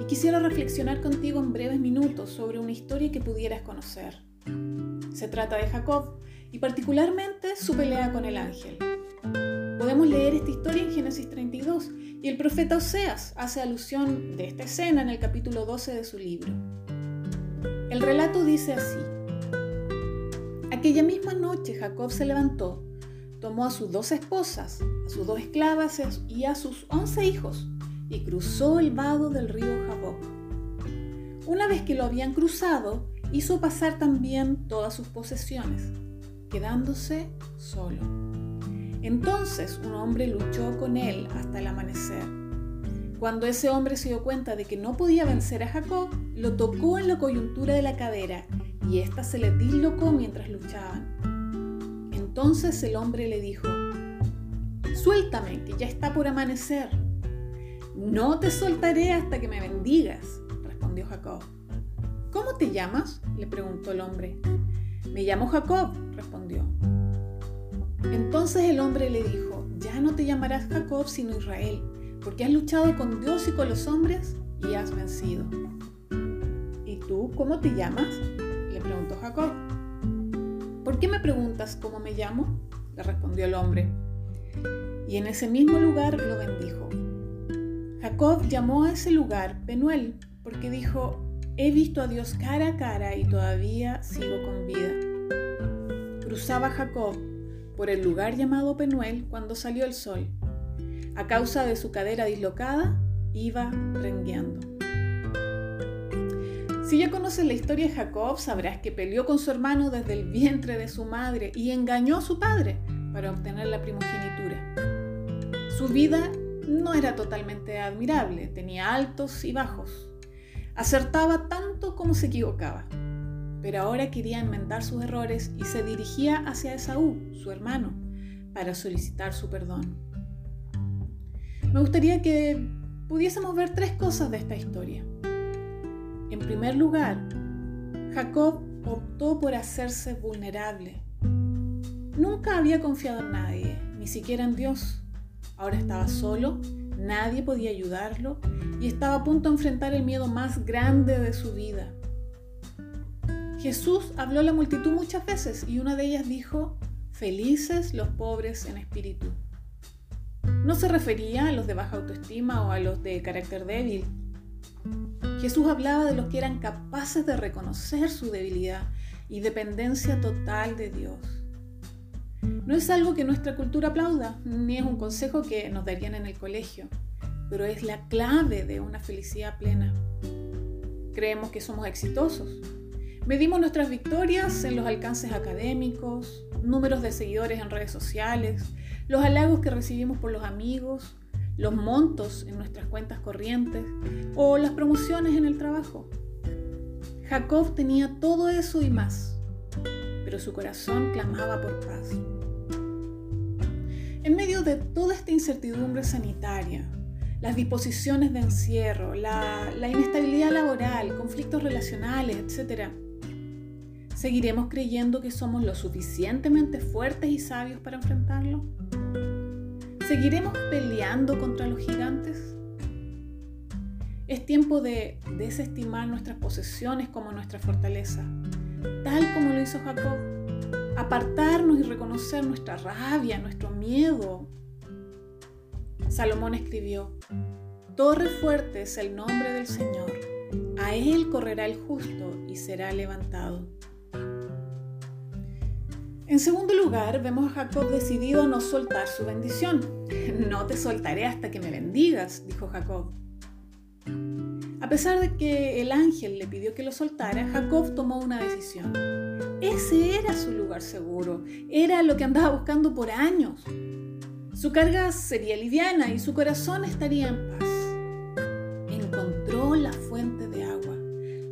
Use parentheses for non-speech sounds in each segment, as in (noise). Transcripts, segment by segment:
Y quisiera reflexionar contigo en breves minutos sobre una historia que pudieras conocer. Se trata de Jacob y particularmente su pelea con el ángel. Podemos leer esta historia en Génesis 32 y el profeta Oseas hace alusión de esta escena en el capítulo 12 de su libro. El relato dice así. Aquella misma noche Jacob se levantó, tomó a sus dos esposas, a sus dos esclavas y a sus once hijos y cruzó el vado del río Jaboc. Una vez que lo habían cruzado, hizo pasar también todas sus posesiones, quedándose solo. Entonces un hombre luchó con él hasta el amanecer. Cuando ese hombre se dio cuenta de que no podía vencer a Jacob, lo tocó en la coyuntura de la cadera y ésta se le dislocó mientras luchaban. Entonces el hombre le dijo, Suéltame, que ya está por amanecer. No te soltaré hasta que me bendigas, respondió Jacob. ¿Cómo te llamas? le preguntó el hombre. Me llamo Jacob, respondió. Entonces el hombre le dijo, ya no te llamarás Jacob sino Israel, porque has luchado con Dios y con los hombres y has vencido. ¿Y tú cómo te llamas? le preguntó Jacob. ¿Por qué me preguntas cómo me llamo? le respondió el hombre. Y en ese mismo lugar lo bendijo. Jacob llamó a ese lugar Penuel, porque dijo, he visto a Dios cara a cara y todavía sigo con vida. Cruzaba Jacob por el lugar llamado Penuel cuando salió el sol. A causa de su cadera dislocada, iba rengueando. Si ya conoces la historia de Jacob, sabrás que peleó con su hermano desde el vientre de su madre y engañó a su padre para obtener la primogenitura. Su vida no era totalmente admirable, tenía altos y bajos. Acertaba tanto como se equivocaba pero ahora quería enmendar sus errores y se dirigía hacia Esaú, su hermano, para solicitar su perdón. Me gustaría que pudiésemos ver tres cosas de esta historia. En primer lugar, Jacob optó por hacerse vulnerable. Nunca había confiado en nadie, ni siquiera en Dios. Ahora estaba solo, nadie podía ayudarlo y estaba a punto de enfrentar el miedo más grande de su vida, Jesús habló a la multitud muchas veces y una de ellas dijo, felices los pobres en espíritu. No se refería a los de baja autoestima o a los de carácter débil. Jesús hablaba de los que eran capaces de reconocer su debilidad y dependencia total de Dios. No es algo que nuestra cultura aplauda, ni es un consejo que nos darían en el colegio, pero es la clave de una felicidad plena. Creemos que somos exitosos, Medimos nuestras victorias en los alcances académicos, números de seguidores en redes sociales, los halagos que recibimos por los amigos, los montos en nuestras cuentas corrientes o las promociones en el trabajo. Jacob tenía todo eso y más, su corazón clamaba por paz. En medio de toda esta incertidumbre sanitaria, las disposiciones de encierro, la, la inestabilidad laboral, conflictos relacionales, etc., ¿Seguiremos creyendo que somos lo suficientemente fuertes y sabios para enfrentarlo? ¿Seguiremos peleando contra los gigantes? Es tiempo de desestimar nuestras posesiones como nuestra fortaleza, tal como lo hizo Jacob. Apartarnos y reconocer nuestra rabia, nuestro miedo. Salomón escribió, Torre fuerte es el nombre del Señor, a él correrá el justo y será levantado. En segundo lugar, vemos a Jacob decidido a no soltar su bendición. (laughs) No te soltaré hasta que me bendigas, dijo Jacob. A pesar de que el ángel le pidió que lo soltara, Jacob tomó una decisión. Ese era su lugar seguro, era lo que andaba buscando por años. Su carga sería liviana y su corazón estaría en paz. Encontró la fuente de agua,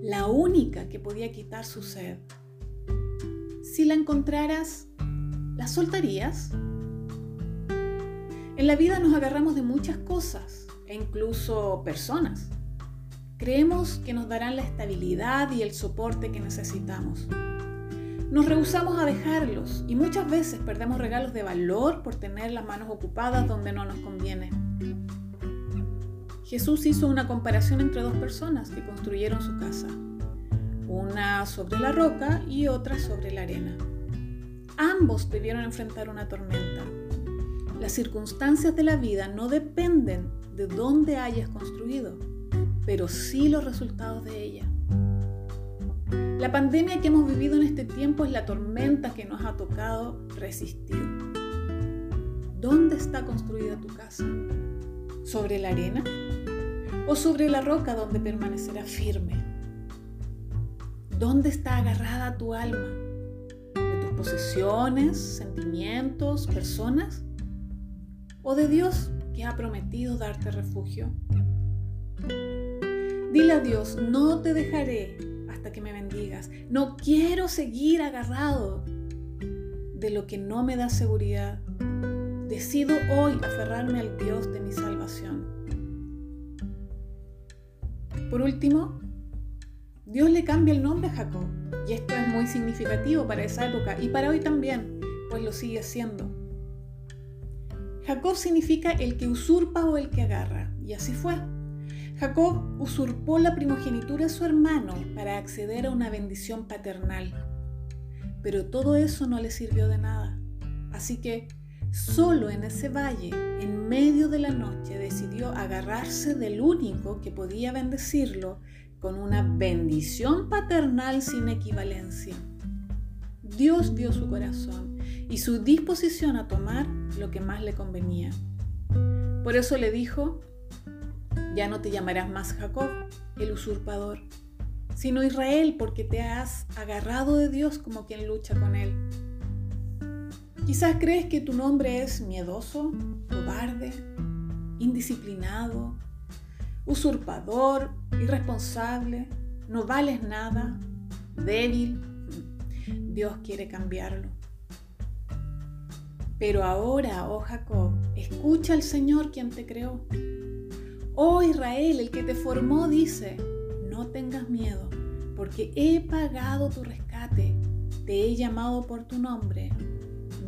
la única que podía quitar su sed si la encontraras, ¿la soltarías? En la vida nos agarramos de muchas cosas e incluso personas. Creemos que nos darán la estabilidad y el soporte que necesitamos. Nos rehusamos a dejarlos y muchas veces perdemos regalos de valor por tener las manos ocupadas donde no nos conviene. Jesús hizo una comparación entre dos personas que construyeron su casa, una sobre la roca y otra sobre la arena. Ambos debieron enfrentar una tormenta. Las circunstancias de la vida no dependen de dónde hayas construido, pero sí los resultados de ella. La pandemia que hemos vivido en este tiempo es la tormenta que nos ha tocado resistir. ¿Dónde está construida tu casa? ¿Sobre la arena? ¿O sobre la roca donde permanecerá firme? ¿Dónde está agarrada tu alma? ¿De tus posesiones, sentimientos, personas? ¿O de Dios que ha prometido darte refugio? Dile a Dios, no te dejaré hasta que me bendigas. No quiero seguir agarrado de lo que no me da seguridad. Decido hoy aferrarme al Dios de mi salvación. Por último, Dios le cambia el nombre a Jacob. Y esto es muy significativo para esa época y para hoy también, pues lo sigue siendo. Jacob significa el que usurpa o el que agarra, y así fue. Jacob usurpó la primogenitura de su hermano para acceder a una bendición paternal. Pero todo eso no le sirvió de nada. Así que solo en ese valle, en medio de la noche, decidió agarrarse del único que podía bendecirlo con una bendición paternal sin equivalencia. Dios vio su corazón y su disposición a tomar lo que más le convenía. Por eso le dijo, ya no te llamarás más Jacob, el usurpador, sino Israel, porque te has agarrado de Dios como quien lucha con él. Quizás crees que tu nombre es miedoso, cobarde, indisciplinado, usurpador, irresponsable, no vales nada, débil. Dios quiere cambiarlo. Pero ahora, oh Jacob, escucha al Señor quien te creó. Oh Israel, el que te formó, dice, no tengas miedo, porque he pagado tu rescate, te he llamado por tu nombre,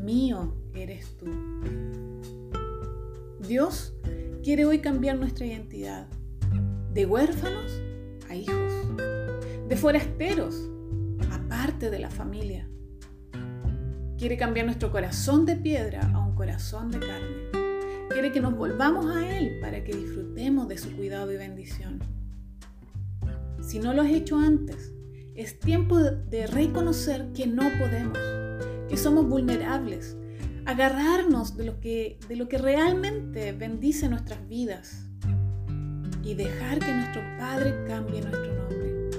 mío eres tú. Dios quiere hoy cambiar nuestra identidad, de huérfanos a hijos, de forasteros a parte de la familia. Quiere cambiar nuestro corazón de piedra a un corazón de carne quiere que nos volvamos a Él para que disfrutemos de su cuidado y bendición. Si no lo has hecho antes, es tiempo de reconocer que no podemos, que somos vulnerables, agarrarnos de lo que, de lo que realmente bendice nuestras vidas y dejar que nuestro Padre cambie nuestro nombre.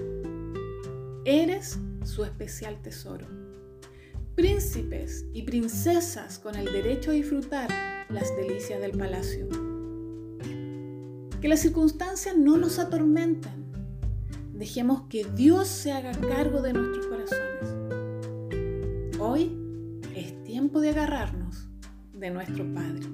Eres su especial tesoro. Príncipes y princesas con el derecho a disfrutar las delicias del palacio. Que las circunstancias no nos atormenten. Dejemos que Dios se haga cargo de nuestros corazones. Hoy es tiempo de agarrarnos de nuestro Padre.